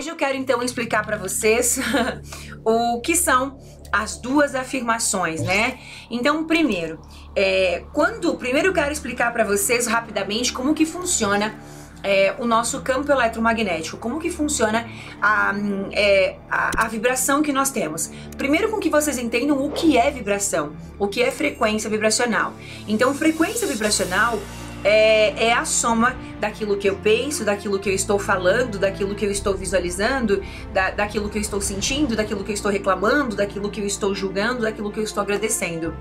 Hoje eu quero então explicar para vocês o que são as duas afirmações, né? Então, primeiro, é, quando primeiro eu quero explicar para vocês rapidamente como que funciona é, o nosso campo eletromagnético, como que funciona a, é, a, a, vibração que nós temos. Primeiro com que vocês entendam o que é vibração, o que é frequência vibracional. Então, frequência vibracional é, é, a soma daquilo que eu penso, daquilo que eu estou falando, daquilo que eu estou visualizando, da, daquilo que eu estou sentindo, daquilo que eu estou reclamando, daquilo que eu estou julgando, daquilo que eu estou agradecendo.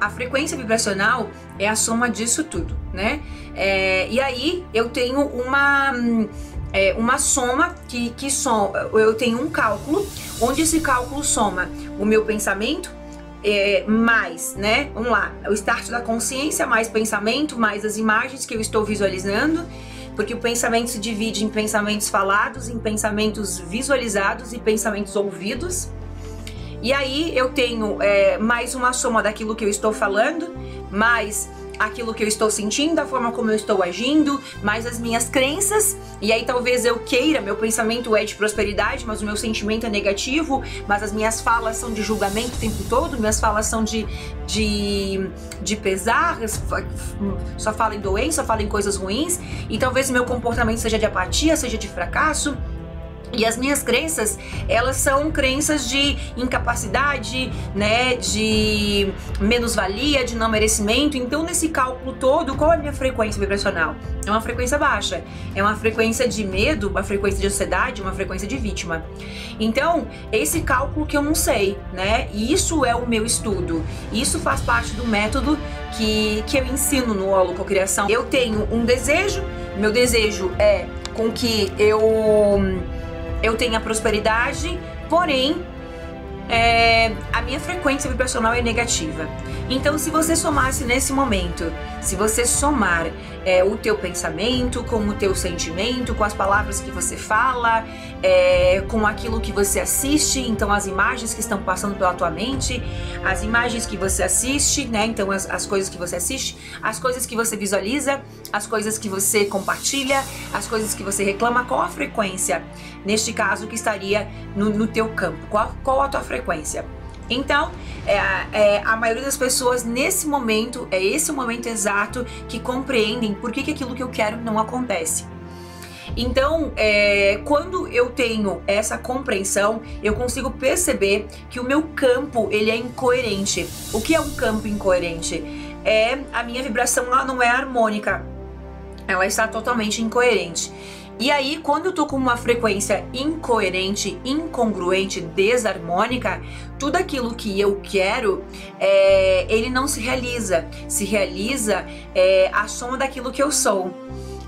A frequência vibracional é a soma disso tudo, né? É, e aí eu tenho uma. É, uma soma que, que soma, eu tenho um cálculo onde esse cálculo soma o meu pensamento, é, mais, né? Vamos lá, o start da consciência, mais pensamento, mais as imagens que eu estou visualizando, porque o pensamento se divide em pensamentos falados, em pensamentos visualizados e pensamentos ouvidos. E aí eu tenho é, mais uma soma daquilo que eu estou falando, mais aquilo que eu estou sentindo, a forma como eu estou agindo, mais as minhas crenças. E aí talvez eu queira, meu pensamento é de prosperidade, mas o meu sentimento é negativo, mas as minhas falas são de julgamento o tempo todo, minhas falas são de, de, de pesar, só falo em doença, só falo em coisas ruins, e talvez o meu comportamento seja de apatia, seja de fracasso. E as minhas crenças, elas são crenças de incapacidade, né, de menos-valia, de não merecimento. Então, nesse cálculo todo, qual é a minha frequência vibracional? É uma frequência baixa. É uma frequência de medo, uma frequência de ansiedade, uma frequência de vítima. Então, esse cálculo que eu não sei, né? E isso é o meu estudo. Isso faz parte do método que, que eu ensino no Holococriação. Eu tenho um desejo, meu desejo é com que eu eu tenho a prosperidade, porém é, a minha frequência vibracional é negativa. Então, se você somasse nesse momento, se você somar é, o teu pensamento com o teu sentimento, com as palavras que você fala, é, com aquilo que você assiste, então as imagens que estão passando pela tua mente, as imagens que você assiste, né? Então as, as coisas que você assiste, as coisas que você visualiza, as coisas que você compartilha, as coisas que você reclama, qual a frequência, neste caso, que estaria no, no teu campo? Qual, qual a tua frequência? Então, é, é, a maioria das pessoas nesse momento, é esse o momento exato que compreendem por que, que aquilo que eu quero não acontece. Então, é, quando eu tenho essa compreensão, eu consigo perceber que o meu campo ele é incoerente. O que é um campo incoerente? É a minha vibração ela não é harmônica, ela está totalmente incoerente. E aí, quando eu tô com uma frequência incoerente, incongruente, desarmônica, tudo aquilo que eu quero, é, ele não se realiza. Se realiza é, a soma daquilo que eu sou.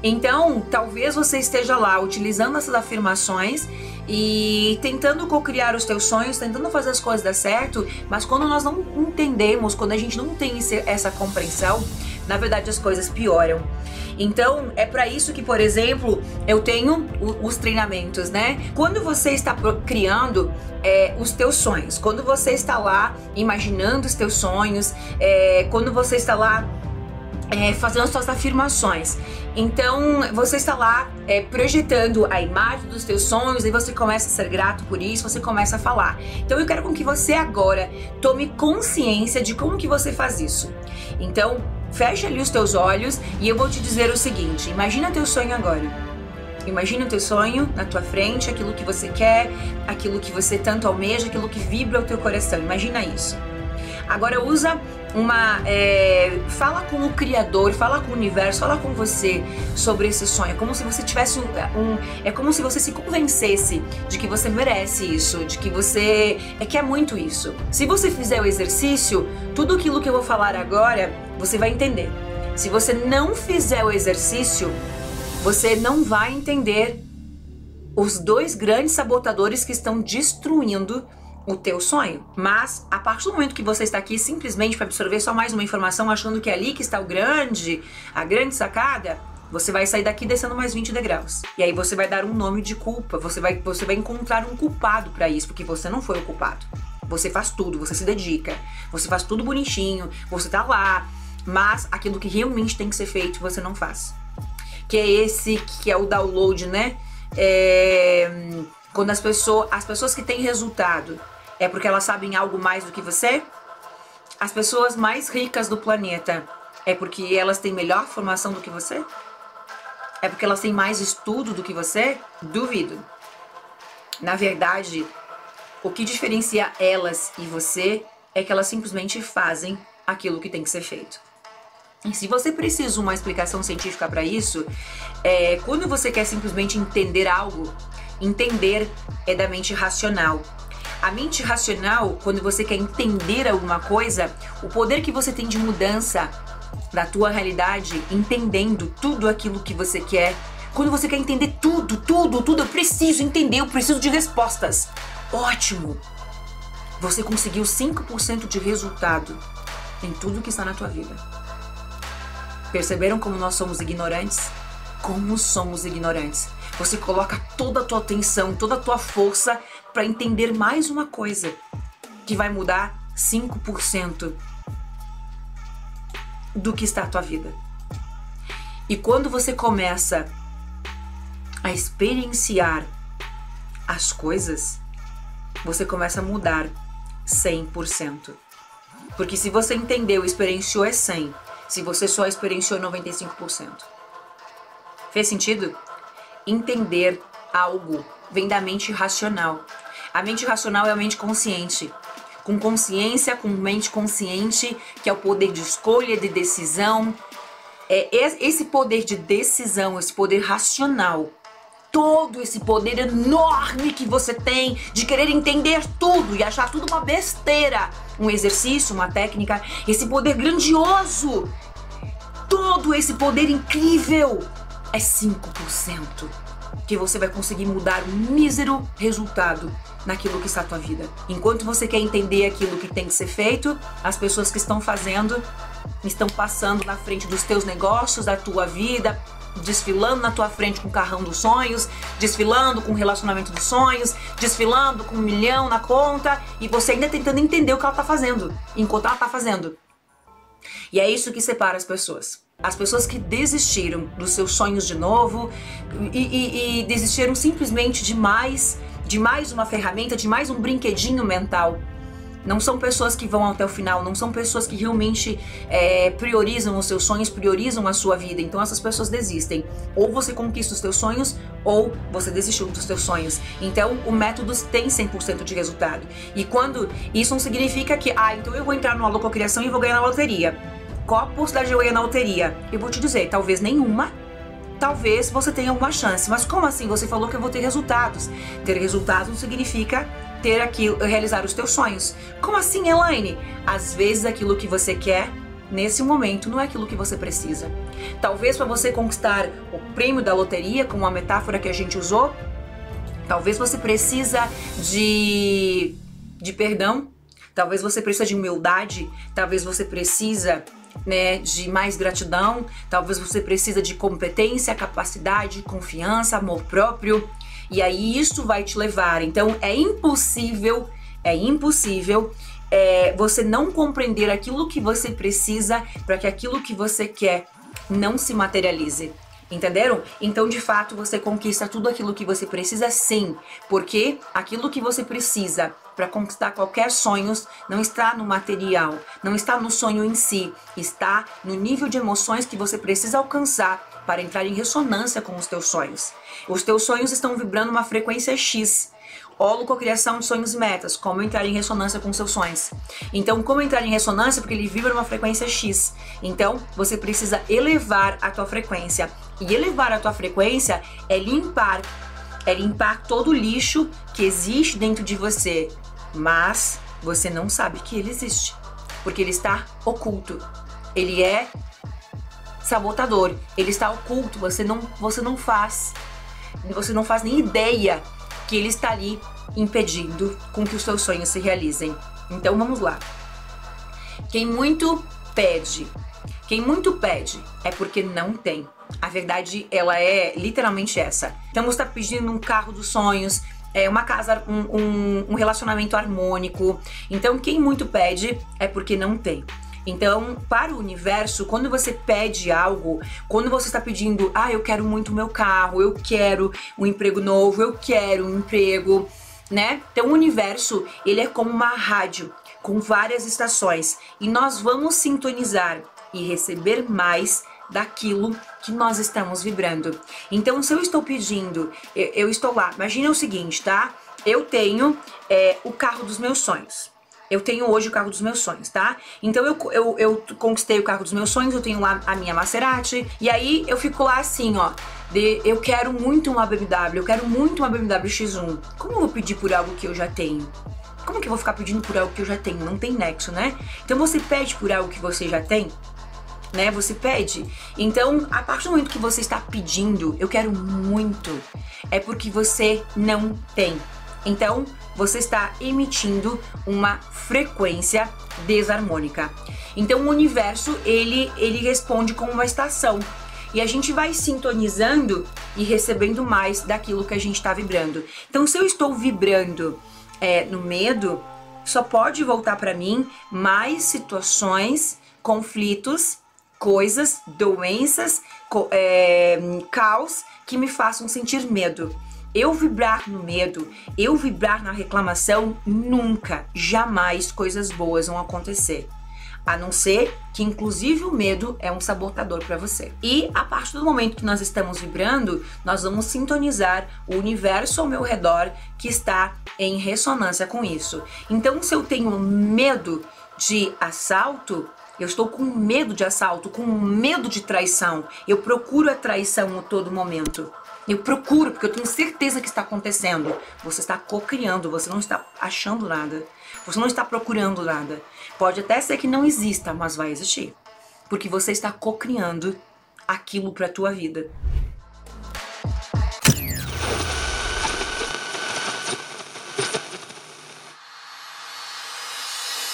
Então, talvez você esteja lá utilizando essas afirmações e tentando co-criar os teus sonhos, tentando fazer as coisas dar certo, mas quando nós não entendemos, quando a gente não tem essa compreensão, na verdade as coisas pioram. Então, é para isso que, por exemplo, eu tenho os treinamentos, né? Quando você está criando é, os teus sonhos, quando você está lá imaginando os teus sonhos, é, quando você está lá é, fazendo suas afirmações. Então, você está lá é, projetando a imagem dos teus sonhos e você começa a ser grato por isso, você começa a falar. Então, eu quero com que você agora tome consciência de como que você faz isso. Então, fecha ali os teus olhos e eu vou te dizer o seguinte: imagina teu sonho agora. Imagina o teu sonho na tua frente, aquilo que você quer, aquilo que você tanto almeja, aquilo que vibra o teu coração. Imagina isso. Agora usa uma. É, fala com o Criador, fala com o universo, fala com você sobre esse sonho. É como se você tivesse um, um. É como se você se convencesse de que você merece isso, de que você é, quer muito isso. Se você fizer o exercício, tudo aquilo que eu vou falar agora, você vai entender. Se você não fizer o exercício, você não vai entender os dois grandes sabotadores que estão destruindo o teu sonho. Mas a partir do momento que você está aqui simplesmente para absorver só mais uma informação, achando que é ali que está o grande, a grande sacada, você vai sair daqui descendo mais 20 degraus. E aí você vai dar um nome de culpa, você vai, você vai encontrar um culpado para isso, porque você não foi o culpado. Você faz tudo, você se dedica, você faz tudo bonitinho, você tá lá, mas aquilo que realmente tem que ser feito você não faz. Que é esse que é o download, né? É, quando as pessoas, as pessoas que têm resultado é porque elas sabem algo mais do que você? As pessoas mais ricas do planeta é porque elas têm melhor formação do que você? É porque elas têm mais estudo do que você? Duvido. Na verdade, o que diferencia elas e você é que elas simplesmente fazem aquilo que tem que ser feito. E se você precisa uma explicação científica para isso, é, quando você quer simplesmente entender algo, entender é da mente racional. A mente racional, quando você quer entender alguma coisa, o poder que você tem de mudança da tua realidade, entendendo tudo aquilo que você quer, quando você quer entender tudo, tudo, tudo, eu preciso entender, eu preciso de respostas. Ótimo! Você conseguiu 5% de resultado em tudo que está na tua vida. Perceberam como nós somos ignorantes? Como somos ignorantes? Você coloca toda a tua atenção, toda a tua força para entender mais uma coisa que vai mudar 5% do que está a tua vida. E quando você começa a experienciar as coisas, você começa a mudar 100%. Porque se você entendeu, experienciou é 100. Se você só experienciou 95%. Fez sentido? Entender algo vem da mente racional. A mente racional é a mente consciente. Com consciência, com mente consciente, que é o poder de escolha, de decisão. É esse poder de decisão, esse poder racional todo esse poder enorme que você tem de querer entender tudo e achar tudo uma besteira, um exercício, uma técnica, esse poder grandioso, todo esse poder incrível é 5% que você vai conseguir mudar um mísero resultado naquilo que está a tua vida. Enquanto você quer entender aquilo que tem que ser feito, as pessoas que estão fazendo estão passando na frente dos teus negócios, da tua vida, desfilando na tua frente com o carrão dos sonhos, desfilando com o relacionamento dos sonhos, desfilando com um milhão na conta e você ainda tentando entender o que ela tá fazendo, enquanto ela tá fazendo. E é isso que separa as pessoas. As pessoas que desistiram dos seus sonhos de novo e, e, e desistiram simplesmente de mais, de mais uma ferramenta, de mais um brinquedinho mental não são pessoas que vão até o final, não são pessoas que realmente é, priorizam os seus sonhos, priorizam a sua vida. Então essas pessoas desistem. Ou você conquista os seus sonhos, ou você desistiu dos seus sonhos. Então o método tem 100% de resultado. E quando isso não significa que, ah, então eu vou entrar numa lococriação e vou ganhar na loteria. Qual a possibilidade de eu ganhar na loteria? Eu vou te dizer, talvez nenhuma, talvez você tenha alguma chance. Mas como assim? Você falou que eu vou ter resultados. Ter resultados não significa ter aquilo, realizar os teus sonhos. Como assim, Elaine? Às vezes aquilo que você quer nesse momento não é aquilo que você precisa. Talvez para você conquistar o prêmio da loteria, como a metáfora que a gente usou, talvez você precisa de de perdão, talvez você precisa de humildade, talvez você precisa né, de mais gratidão, talvez você precisa de competência, capacidade, confiança, amor próprio. E aí isso vai te levar. Então é impossível, é impossível é, você não compreender aquilo que você precisa para que aquilo que você quer não se materialize. Entenderam? Então, de fato, você conquista tudo aquilo que você precisa sim, porque aquilo que você precisa para conquistar qualquer sonho não está no material, não está no sonho em si, está no nível de emoções que você precisa alcançar para entrar em ressonância com os teus sonhos. Os teus sonhos estão vibrando uma frequência X. Holococriação de sonhos e metas, como entrar em ressonância com seus sonhos. Então, como entrar em ressonância? Porque ele vibra uma frequência X. Então, você precisa elevar a tua frequência. E elevar a tua frequência é limpar, é limpar todo o lixo que existe dentro de você, mas você não sabe que ele existe, porque ele está oculto. Ele é sabotador. Ele está oculto, você não, você não faz. Você não faz nem ideia que ele está ali impedindo com que os seus sonhos se realizem. Então vamos lá. Quem muito pede, quem muito pede é porque não tem. A verdade, ela é literalmente essa. Então você está pedindo um carro dos sonhos, é, uma casa, um, um, relacionamento harmônico. Então, quem muito pede é porque não tem. Então, para o universo, quando você pede algo, quando você está pedindo, ah, eu quero muito meu carro, eu quero um emprego novo, eu quero um emprego, né? Então, o universo, ele é como uma rádio com várias estações e nós vamos sintonizar e receber mais daquilo que nós estamos vibrando. Então, se eu estou pedindo, eu, eu estou lá. Imagina o seguinte, tá? Eu tenho é, o carro dos meus sonhos. Eu tenho hoje o carro dos meus sonhos, tá? Então eu, eu, eu conquistei o carro dos meus sonhos, eu tenho lá a minha Maserati. E aí eu fico lá assim, ó. De, eu quero muito uma BMW, eu quero muito uma BMW X1. Como eu vou pedir por algo que eu já tenho? Como que eu vou ficar pedindo por algo que eu já tenho? Não tem nexo, né? Então você pede por algo que você já tem, né? Você pede. Então, a partir do momento que você está pedindo, eu quero muito, é porque você não tem. Então, você está emitindo uma frequência desarmônica. Então, o universo, ele ele responde como uma estação. E a gente vai sintonizando e recebendo mais daquilo que a gente está vibrando. Então, se eu estou vibrando é, no medo, só pode voltar para mim mais situações, conflitos coisas, doenças, é, caos que me façam sentir medo. Eu vibrar no medo, eu vibrar na reclamação, nunca, jamais coisas boas vão acontecer. A não ser que, inclusive, o medo é um sabotador para você. E a partir do momento que nós estamos vibrando, nós vamos sintonizar o universo ao meu redor que está em ressonância com isso. Então, se eu tenho medo de assalto, eu estou com medo de assalto, com medo de traição. Eu procuro a traição a todo momento. Eu procuro, porque eu tenho certeza que está acontecendo. Você está co-criando, você não está achando nada. Você não está procurando nada. Pode até ser que não exista, mas vai existir. Porque você está co-criando aquilo para a tua vida.